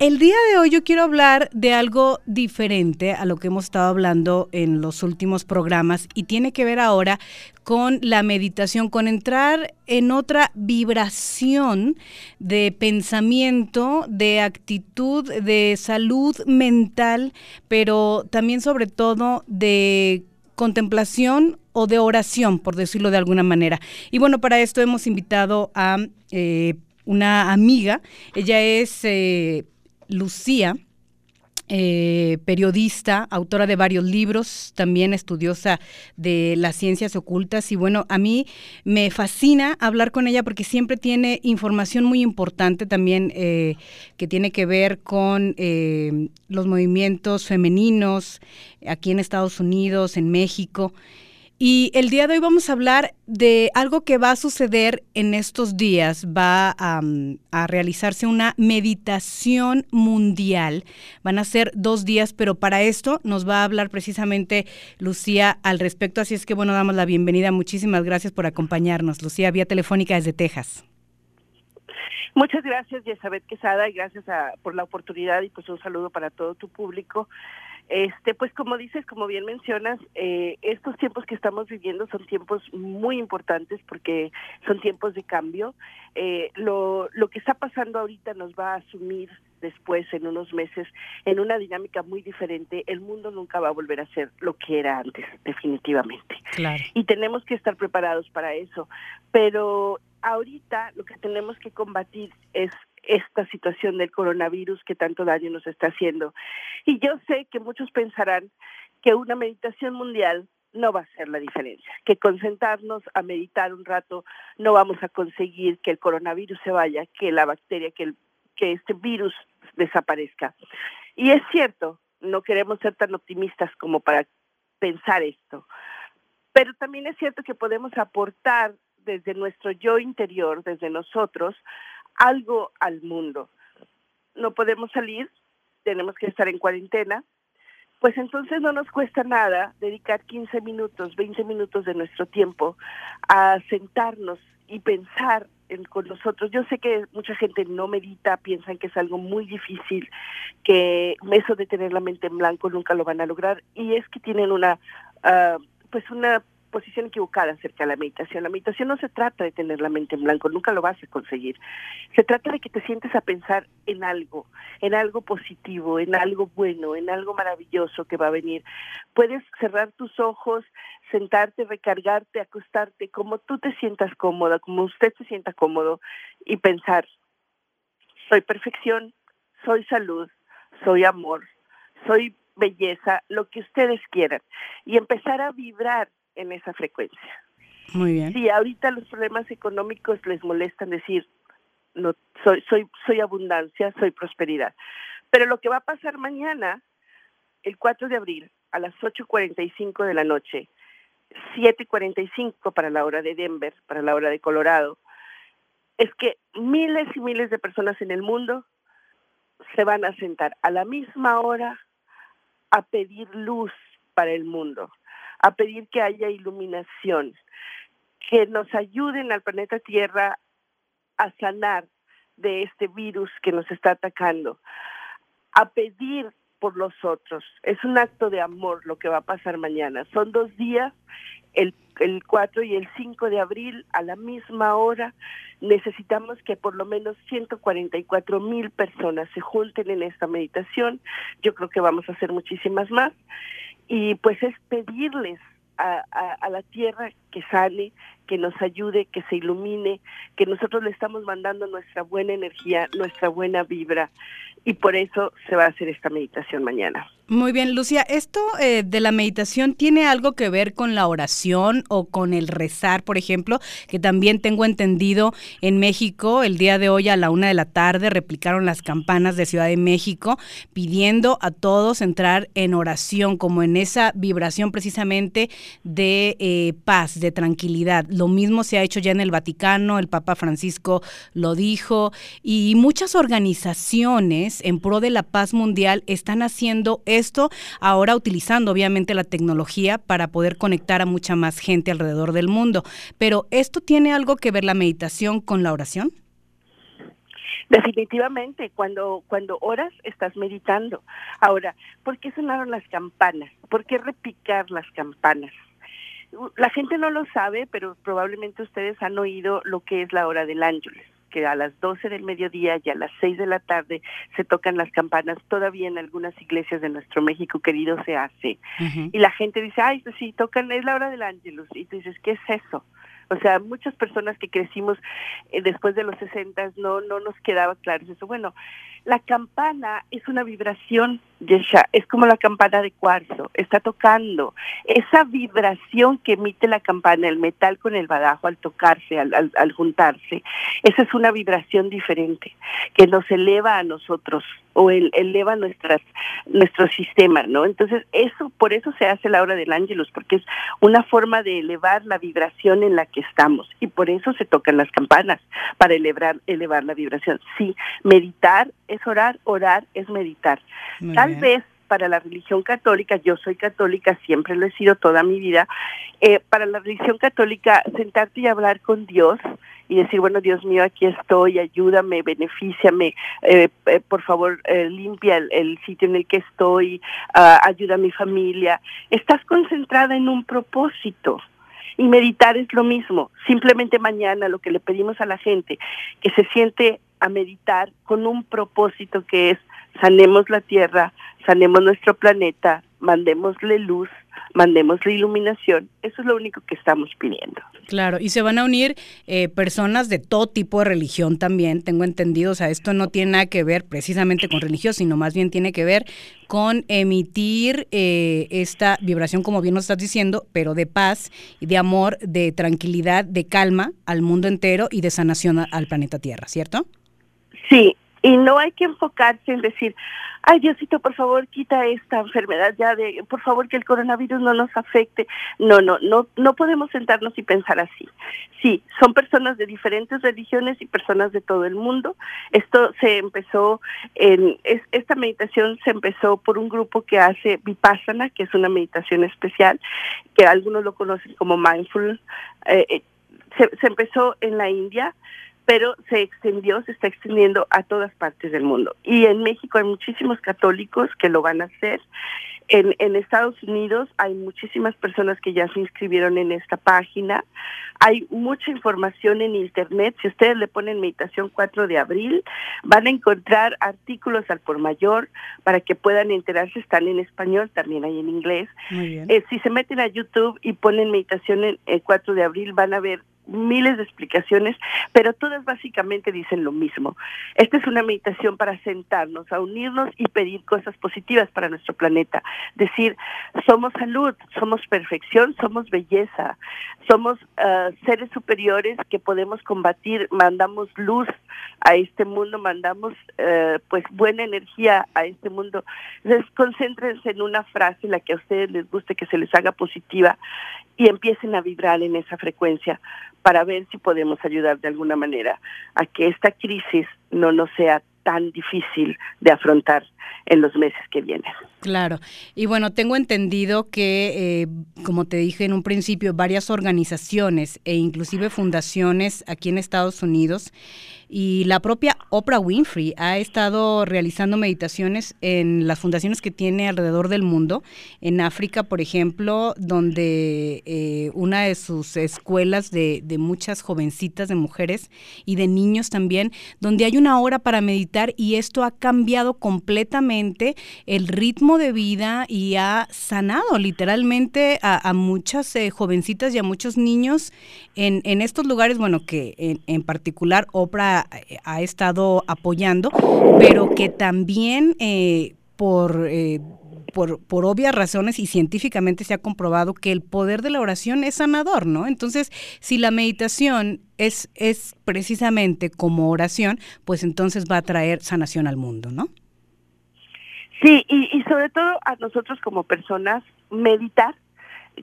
El día de hoy yo quiero hablar de algo diferente a lo que hemos estado hablando en los últimos programas y tiene que ver ahora con la meditación, con entrar en otra vibración de pensamiento, de actitud, de salud mental, pero también sobre todo de contemplación o de oración, por decirlo de alguna manera. Y bueno, para esto hemos invitado a eh, una amiga, ella es... Eh, Lucía, eh, periodista, autora de varios libros, también estudiosa de las ciencias ocultas. Y bueno, a mí me fascina hablar con ella porque siempre tiene información muy importante también eh, que tiene que ver con eh, los movimientos femeninos aquí en Estados Unidos, en México. Y el día de hoy vamos a hablar de algo que va a suceder en estos días. Va a, realizarse una meditación mundial. Van a ser dos días, pero para esto nos va a hablar precisamente Lucía al respecto. Así es que bueno, damos la bienvenida. Muchísimas gracias por acompañarnos. Lucía, vía telefónica desde Texas. Muchas gracias, Yesabet Quesada, y gracias por la oportunidad y pues un saludo para todo tu público. Este, pues como dices, como bien mencionas, eh, estos tiempos que estamos viviendo son tiempos muy importantes porque son tiempos de cambio. Eh, lo, lo que está pasando ahorita nos va a asumir después, en unos meses, en una dinámica muy diferente. El mundo nunca va a volver a ser lo que era antes, definitivamente. Claro. Y tenemos que estar preparados para eso. Pero ahorita lo que tenemos que combatir es esta situación del coronavirus que tanto daño nos está haciendo. Y yo sé que muchos pensarán que una meditación mundial no va a ser la diferencia, que concentrarnos a meditar un rato no vamos a conseguir que el coronavirus se vaya, que la bacteria, que, el, que este virus desaparezca. Y es cierto, no queremos ser tan optimistas como para pensar esto, pero también es cierto que podemos aportar desde nuestro yo interior, desde nosotros, algo al mundo. No podemos salir, tenemos que estar en cuarentena, pues entonces no nos cuesta nada dedicar 15 minutos, 20 minutos de nuestro tiempo a sentarnos y pensar en, con nosotros. Yo sé que mucha gente no medita, piensan que es algo muy difícil, que eso de tener la mente en blanco nunca lo van a lograr y es que tienen una, uh, pues una posición equivocada acerca de la meditación. La meditación no se trata de tener la mente en blanco, nunca lo vas a conseguir. Se trata de que te sientes a pensar en algo, en algo positivo, en algo bueno, en algo maravilloso que va a venir. Puedes cerrar tus ojos, sentarte, recargarte, acostarte, como tú te sientas cómoda, como usted se sienta cómodo y pensar, soy perfección, soy salud, soy amor, soy belleza, lo que ustedes quieran, y empezar a vibrar en esa frecuencia. Muy bien. Si ahorita los problemas económicos les molestan decir, no soy soy soy abundancia, soy prosperidad. Pero lo que va a pasar mañana, el 4 de abril, a las 8.45 de la noche, 7.45 para la hora de Denver, para la hora de Colorado, es que miles y miles de personas en el mundo se van a sentar a la misma hora a pedir luz para el mundo a pedir que haya iluminación, que nos ayuden al planeta Tierra a sanar de este virus que nos está atacando, a pedir por los otros. Es un acto de amor lo que va a pasar mañana. Son dos días, el, el 4 y el 5 de abril, a la misma hora. Necesitamos que por lo menos 144 mil personas se junten en esta meditación. Yo creo que vamos a hacer muchísimas más y pues es pedirles a, a, la tierra que sale, que nos ayude, que se ilumine, que nosotros le estamos mandando nuestra buena energía, nuestra buena vibra y por eso se va a hacer esta meditación mañana. Muy bien, Lucia, ¿esto eh, de la meditación tiene algo que ver con la oración o con el rezar, por ejemplo? Que también tengo entendido en México, el día de hoy a la una de la tarde replicaron las campanas de Ciudad de México pidiendo a todos entrar en oración, como en esa vibración precisamente de eh, paz, de tranquilidad. Lo mismo se ha hecho ya en el Vaticano, el Papa Francisco lo dijo, y muchas organizaciones en pro de la paz mundial están haciendo esto ahora utilizando obviamente la tecnología para poder conectar a mucha más gente alrededor del mundo. Pero ¿esto tiene algo que ver la meditación con la oración? Definitivamente, cuando, cuando oras estás meditando. Ahora, ¿por qué sonaron las campanas? ¿Por qué repicar las campanas? La gente no lo sabe, pero probablemente ustedes han oído lo que es la hora del ángeles que a las 12 del mediodía y a las 6 de la tarde se tocan las campanas. Todavía en algunas iglesias de nuestro México querido se hace. Y la gente dice, ay, pues sí, tocan, es la hora del ángelus. Y tú dices, ¿qué es eso? O sea, muchas personas que crecimos eh, después de los 60 no, no nos quedaba claro eso. Bueno, la campana es una vibración, Yesha, es como la campana de cuarzo, está tocando. Esa vibración que emite la campana, el metal con el badajo al tocarse, al, al, juntarse, esa es una vibración diferente que nos eleva a nosotros o el, eleva nuestras nuestro sistema, ¿no? Entonces, eso por eso se hace la hora del ángelus, porque es una forma de elevar la vibración en la que estamos y por eso se tocan las campanas para elevar elevar la vibración. Sí, meditar es orar, orar es meditar. Tal vez para la religión católica, yo soy católica, siempre lo he sido toda mi vida, eh, para la religión católica, sentarte y hablar con Dios y decir, bueno, Dios mío, aquí estoy, ayúdame, benefíciame, eh, eh, por favor, limpia el, el, sitio en el que estoy, uh, ayuda a mi familia. Estás concentrada en un propósito. Y meditar es lo mismo. Simplemente mañana lo que le pedimos a la gente, que se siente a meditar con un propósito que es sanemos la tierra, sanemos nuestro planeta, mandémosle luz, mandemos la iluminación. Eso es lo único que estamos pidiendo. Claro, y se van a unir eh, personas de todo tipo de religión también, tengo entendido. O sea, esto no tiene nada que ver precisamente con religión, sino más bien tiene que ver con emitir eh, esta vibración, como bien nos estás diciendo, pero de paz y de amor, de tranquilidad, de calma al mundo entero y de sanación al planeta Tierra, ¿cierto? Sí, y no hay que enfocarse en decir, ay Diosito, por favor, quita esta enfermedad ya de, por favor, que el coronavirus no nos afecte. No, no, no, no podemos sentarnos y pensar así. Sí, son personas de diferentes religiones y personas de todo el mundo. Esto se empezó en, es, esta meditación se empezó por un grupo que hace Vipassana, que es una meditación especial, que algunos lo conocen como mindful. Eh, se, se empezó en la India pero se extendió, se está extendiendo a todas partes del mundo. Y en México hay muchísimos católicos que lo van a hacer. En, en, Estados Unidos hay muchísimas personas que ya se inscribieron en esta página. Hay mucha información en Internet. Si ustedes le ponen Meditación 4 de abril, van a encontrar artículos al por mayor para que puedan enterarse. Están en español, también hay en inglés. Eh, si se meten a YouTube y ponen Meditación en, el 4 de abril, van a ver miles de explicaciones, pero todas básicamente dicen lo mismo. Esta es una meditación para sentarnos, a unirnos y pedir cosas positivas para nuestro planeta. Decir, somos salud, somos perfección, somos belleza, somos uh, seres superiores que podemos combatir, mandamos luz a este mundo, mandamos uh, pues buena energía a este mundo. Entonces, concéntrense en una frase, la que a ustedes les guste, que se les haga positiva y empiecen a vibrar en esa frecuencia para ver si podemos ayudar de alguna manera a que esta crisis no nos sea tan difícil de afrontar en los meses que vienen. Claro, y bueno, tengo entendido que, eh, como te dije en un principio, varias organizaciones e inclusive fundaciones aquí en Estados Unidos y la propia Oprah Winfrey ha estado realizando meditaciones en las fundaciones que tiene alrededor del mundo. En África, por ejemplo, donde eh, una de sus escuelas de, de muchas jovencitas, de mujeres y de niños también, donde hay una hora para meditar y esto ha cambiado completamente el ritmo de vida y ha sanado literalmente a, muchas eh, jovencitas y a muchos niños en, en estos lugares, bueno, que en, en particular Oprah ha, estado apoyando, pero que también eh, por... Eh, por, por, obvias razones y científicamente se ha comprobado que el poder de la oración es sanador, ¿no? Entonces, si la meditación es, es precisamente como oración, pues entonces va a traer sanación al mundo, ¿no? Sí, y, y sobre todo a nosotros como personas, meditar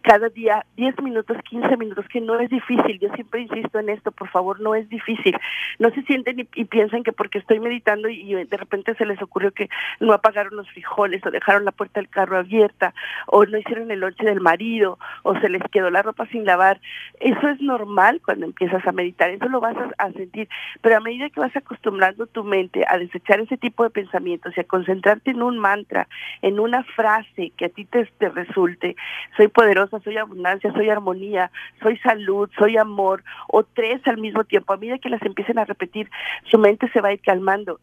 cada día 10 minutos, 15 minutos, que no es difícil. Yo siempre insisto en esto, por favor, no es difícil. No se sienten y, piensan que porque estoy meditando y, de repente se les ocurrió que no apagaron los frijoles o dejaron la puerta del carro abierta o no hicieron el lonche del marido o se les quedó la ropa sin lavar. Eso es normal cuando empiezas a meditar, eso lo vas a, sentir. Pero a medida que vas acostumbrando tu mente a desechar ese tipo de pensamientos y a concentrarte en un mantra, en una frase que a ti te, te resulte, soy poderoso soy abundancia, soy armonía, soy salud, soy amor, o tres al mismo tiempo. A medida que las empiecen a repetir, su mente se va a ir calmando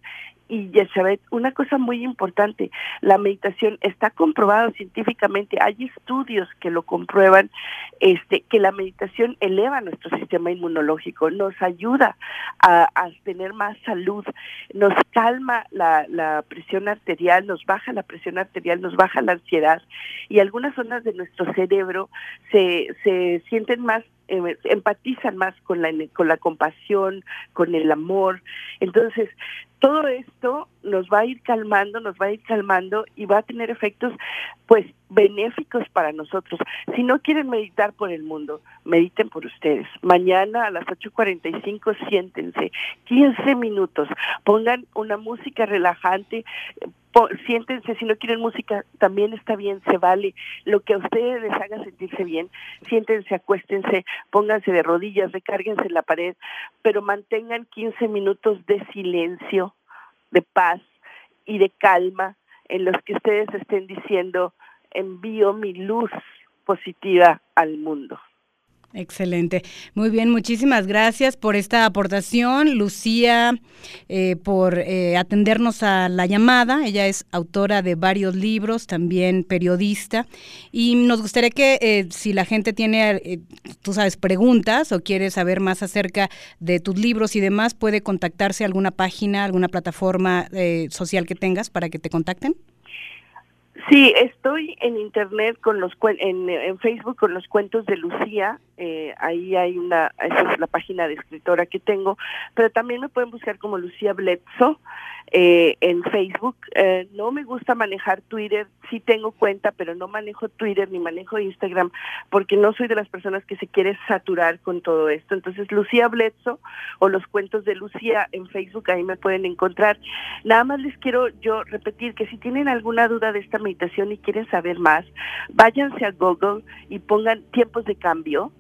y Yeshabet, una cosa muy importante, la meditación está comprobado científicamente, hay estudios que lo comprueban, este, que la meditación eleva nuestro sistema inmunológico, nos ayuda a, tener más salud, nos calma la, la, presión arterial, nos baja la presión arterial, nos baja la ansiedad y algunas zonas de nuestro cerebro se, se sienten más eh, empatizan más con la, con la compasión, con el amor. Entonces, todo esto nos va a ir calmando, nos va a ir calmando y va a tener efectos pues benéficos para nosotros. Si no quieren meditar por el mundo, mediten por ustedes. Mañana a las 8.45 siéntense 15 minutos, pongan una música relajante, siéntense, si no quieren música, también está bien, se vale. Lo que a ustedes les haga sentirse bien, siéntense, acuéstense, pónganse de rodillas, recárguense en la pared, pero mantengan 15 minutos de silencio, de paz y de calma en los que ustedes estén diciendo, envío mi luz positiva al mundo. Excelente. Muy bien, muchísimas gracias por esta aportación, Lucía, eh, por eh, atendernos a la llamada. Ella es autora de varios libros, también periodista. Y nos gustaría que eh, si la gente tiene, tú sabes, preguntas o quiere saber más acerca de tus libros y demás, puede contactarse a alguna página, alguna plataforma social que tengas para que te contacten. Sí, estoy en internet con los en, en Facebook con los cuentos de Lucía. Eh, ahí hay una, esa es la página de escritora que tengo, pero también me pueden buscar como Lucía Bledso eh, en Facebook. Eh, no me gusta manejar Twitter, sí tengo cuenta, pero no manejo Twitter ni manejo Instagram porque no soy de las personas que se quiere saturar con todo esto. Entonces, Lucía Bledso o los cuentos de Lucía en Facebook, ahí me pueden encontrar. Nada más les quiero yo repetir que si tienen alguna duda de esta meditación y quieren saber más, váyanse a Google y pongan tiempos de cambio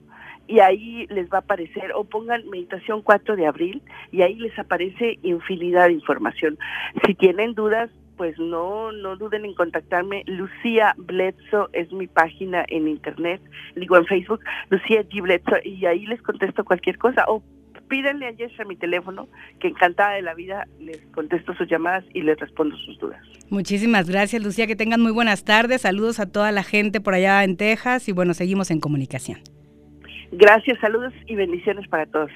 y ahí les va a aparecer, o pongan meditación 4 de abril y ahí les aparece infinidad de información. Si tienen dudas, pues no, no duden en contactarme. Lucía Bledso es mi página en internet, digo en Facebook, Lucía G. Bledso, y ahí les contesto cualquier cosa. O pídanle a Yesha mi teléfono, que encantada de la vida les contesto sus llamadas y les respondo sus dudas. Muchísimas gracias, Lucía. Que tengan muy buenas tardes. Saludos a toda la gente por allá en Texas y bueno, seguimos en comunicación. Gracias, saludos y bendiciones para todos.